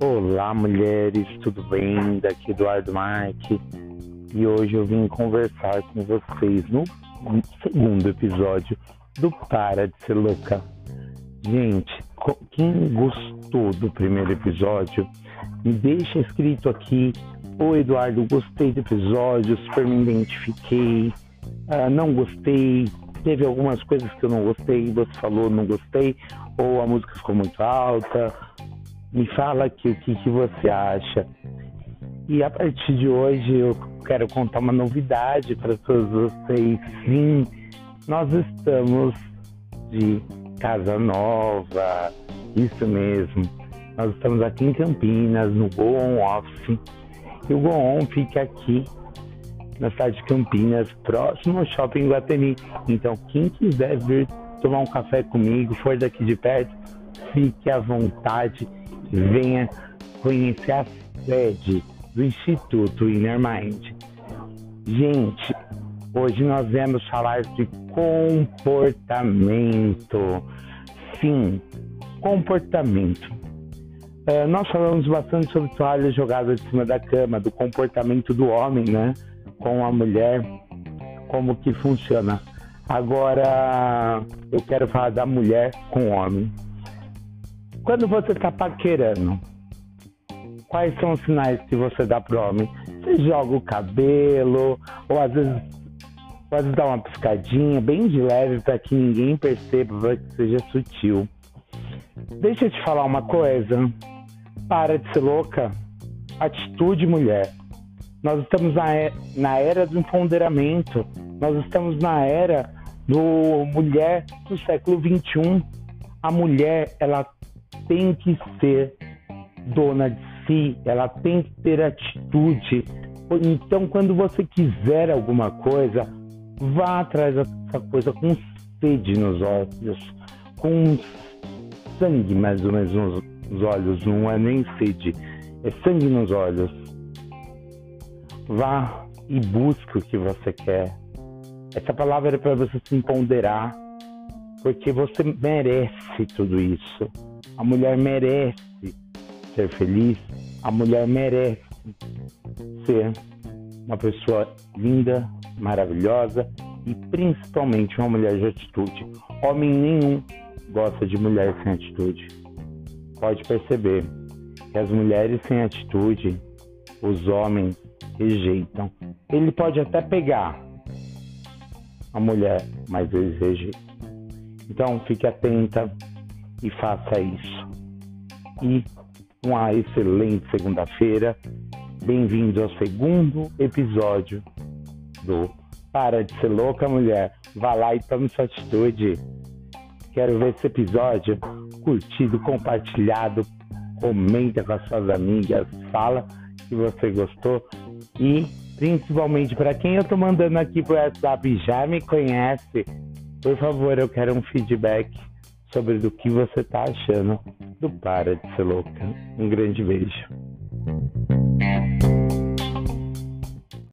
Olá, mulheres, tudo bem? Daqui Eduardo Marque e hoje eu vim conversar com vocês no segundo episódio do Para de Ser Louca. Gente, quem gostou do primeiro episódio, me deixa escrito aqui. Ô Eduardo, gostei do episódio, super me identifiquei, uh, não gostei, teve algumas coisas que eu não gostei, você falou não gostei, ou a música ficou muito alta. Me fala aqui o que, que você acha. E a partir de hoje eu quero contar uma novidade para todos vocês. Sim, nós estamos de casa nova, isso mesmo. Nós estamos aqui em Campinas, no Go On Office. E o Go On fica aqui na cidade de Campinas, próximo ao Shopping Guatemi. Então, quem quiser vir tomar um café comigo, for daqui de perto, fique à vontade, venha conhecer a sede do Instituto Inner Mind. Gente, hoje nós vamos falar de comportamento. Sim, comportamento. Uh, nós falamos bastante sobre toalhas jogadas de cima da cama, do comportamento do homem, né? Com a mulher, como que funciona. Agora eu quero falar da mulher com o homem. Quando você está paquerando, quais são os sinais que você dá pro homem? Você joga o cabelo, ou às vezes pode dar uma piscadinha bem de leve para que ninguém perceba, para que seja sutil. Deixa eu te falar uma coisa. Para de ser louca. Atitude, mulher. Nós estamos na, na era do empoderamento. Nós estamos na era do mulher do século XXI. A mulher, ela tem que ser dona de si, ela tem que ter atitude. Então, quando você quiser alguma coisa, vá atrás dessa coisa com sede nos olhos, com sangue mais ou menos nos olhos, não é nem sede, é sangue nos olhos. Vá e busque o que você quer. Essa palavra é para você se empoderar, porque você merece tudo isso. A mulher merece ser feliz, a mulher merece ser uma pessoa linda, maravilhosa e principalmente uma mulher de atitude. Homem nenhum gosta de mulher sem atitude. Pode perceber que as mulheres sem atitude, os homens rejeitam. Ele pode até pegar a mulher, mas eles rejeitam. Então fique atenta e faça isso. E uma excelente segunda-feira. Bem-vindo ao segundo episódio do Para de Ser Louca Mulher. Vá lá e tome sua atitude. Quero ver esse episódio curtido, compartilhado. Comenta com as suas amigas, fala que você gostou e principalmente para quem eu tô mandando aqui pro WhatsApp já me conhece, por favor, eu quero um feedback sobre do que você tá achando do Para de Ser Louca. Um grande beijo.